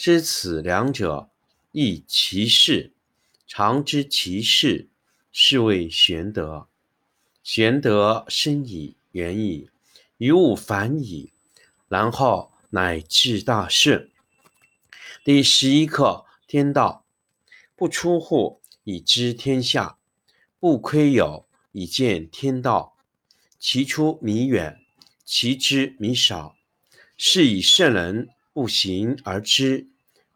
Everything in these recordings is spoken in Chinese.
知此两者，亦其事。常知其事，是谓玄德。玄德深矣，远矣。于物反矣，然后乃至大顺。第十一课：天道不出户，以知天下；不窥有，以见天道。其出弥远，其知弥少。是以圣人不行而知，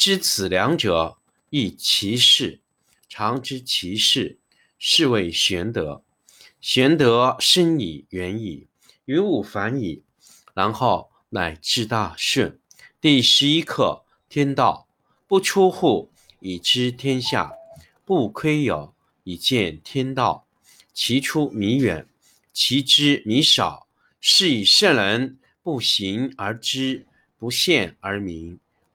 知此两者，亦其事。常知其事，是谓玄德。玄德深矣，远矣。于物反矣，然后乃至大顺。第十一课：天道不出户，以知天下；不窥有，以见天道。其出弥远，其知弥少。是以圣人不行而知，不见而明，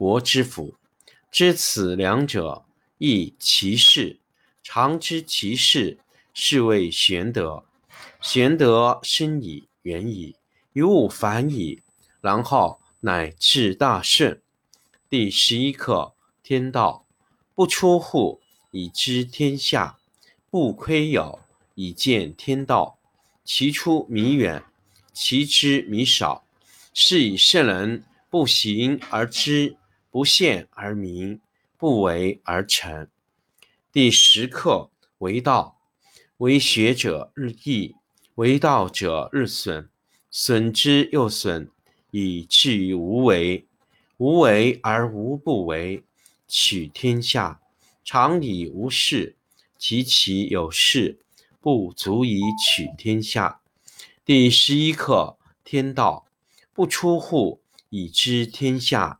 国之福。知此两者，亦其事。常知其事，是谓玄德。玄德深矣。远矣，于物反矣，然后乃至大顺。第十一课：天道不出户，以知天下；不窥有，以见天道。其出弥远，其知弥少。是以圣人不行而知，不见而明，不为而成。第十课：为道，为学者日益。为道者日损，损之又损，以至于无为。无为而无不为。取天下常以无事，及其有事，不足以取天下。第十一课：天道不出户，以知天下；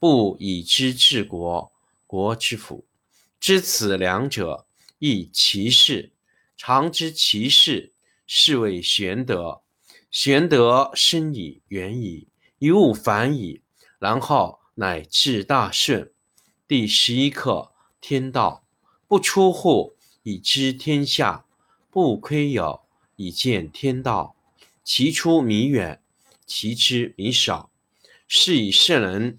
不以知治国，国之福。知此两者，亦其事。常知其事，是谓玄德。玄德深矣，远矣，于物反矣，然后乃至大顺。第十一课：天道不出户，以知天下；不窥牖，以见天道。其出弥远，其知弥少。是以圣人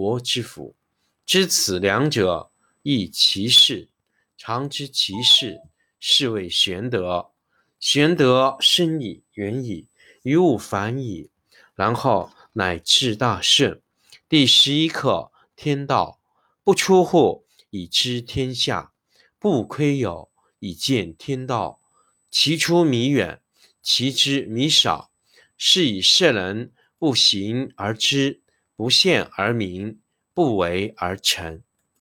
国之福。知此两者，亦其事。常知其事，是谓玄德。玄德深矣，远矣，于物反矣，然后乃至大顺。第十一课：天道不出户，以知天下；不窥牖，以见天道。其出弥远。其知弥少，是以圣人不行而知，不陷而明，不为而成。